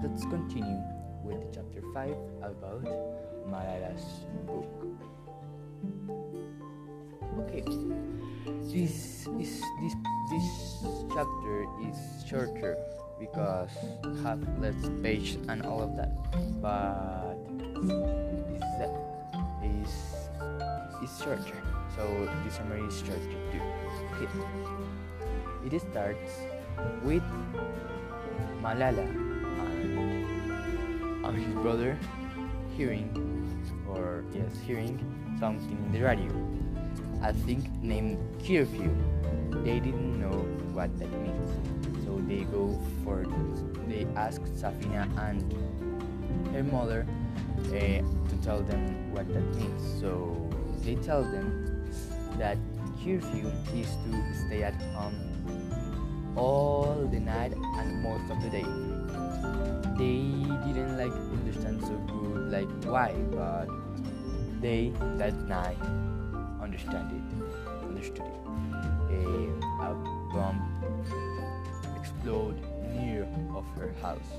Let's continue with chapter 5 about Malala's book. Okay, this is this this chapter is shorter because have less page and all of that, but is that is is shorter. So the summary is shorter too. Okay, it starts with Malala and his brother hearing or yes hearing something in the radio. I think named curfew they didn't know what that means. So they go for they ask Safina and her mother uh, to tell them what that means. So they tell them that curfew is to stay at home all the night and most of the day. They didn't like understand so good like why, but they that night understand it, understood it. A, a bomb exploded near of her house,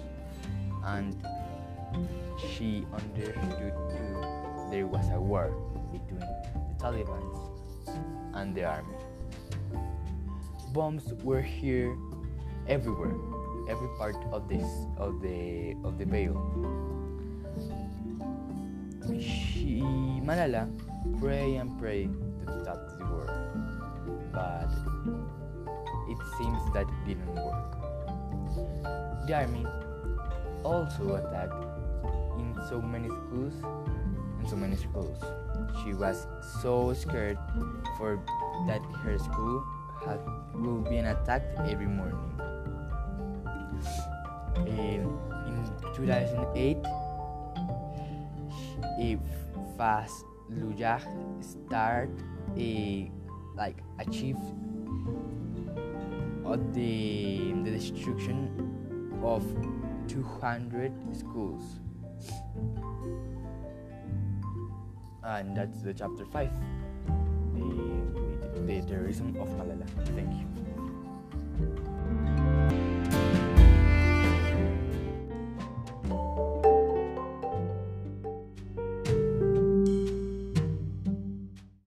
and she understood too there was a war between the Taliban and the army bombs were here everywhere every part of this of the of the veil. She malala pray and pray to stop the war but it seems that it didn't work. The army also attacked in so many schools in so many schools. She was so scared for that her school had, will be attacked every morning. In, in 2008, a fast Lujah start a like achieved of the the destruction of 200 schools and that's the chapter 5 the, the terrorism of Malala. Thank you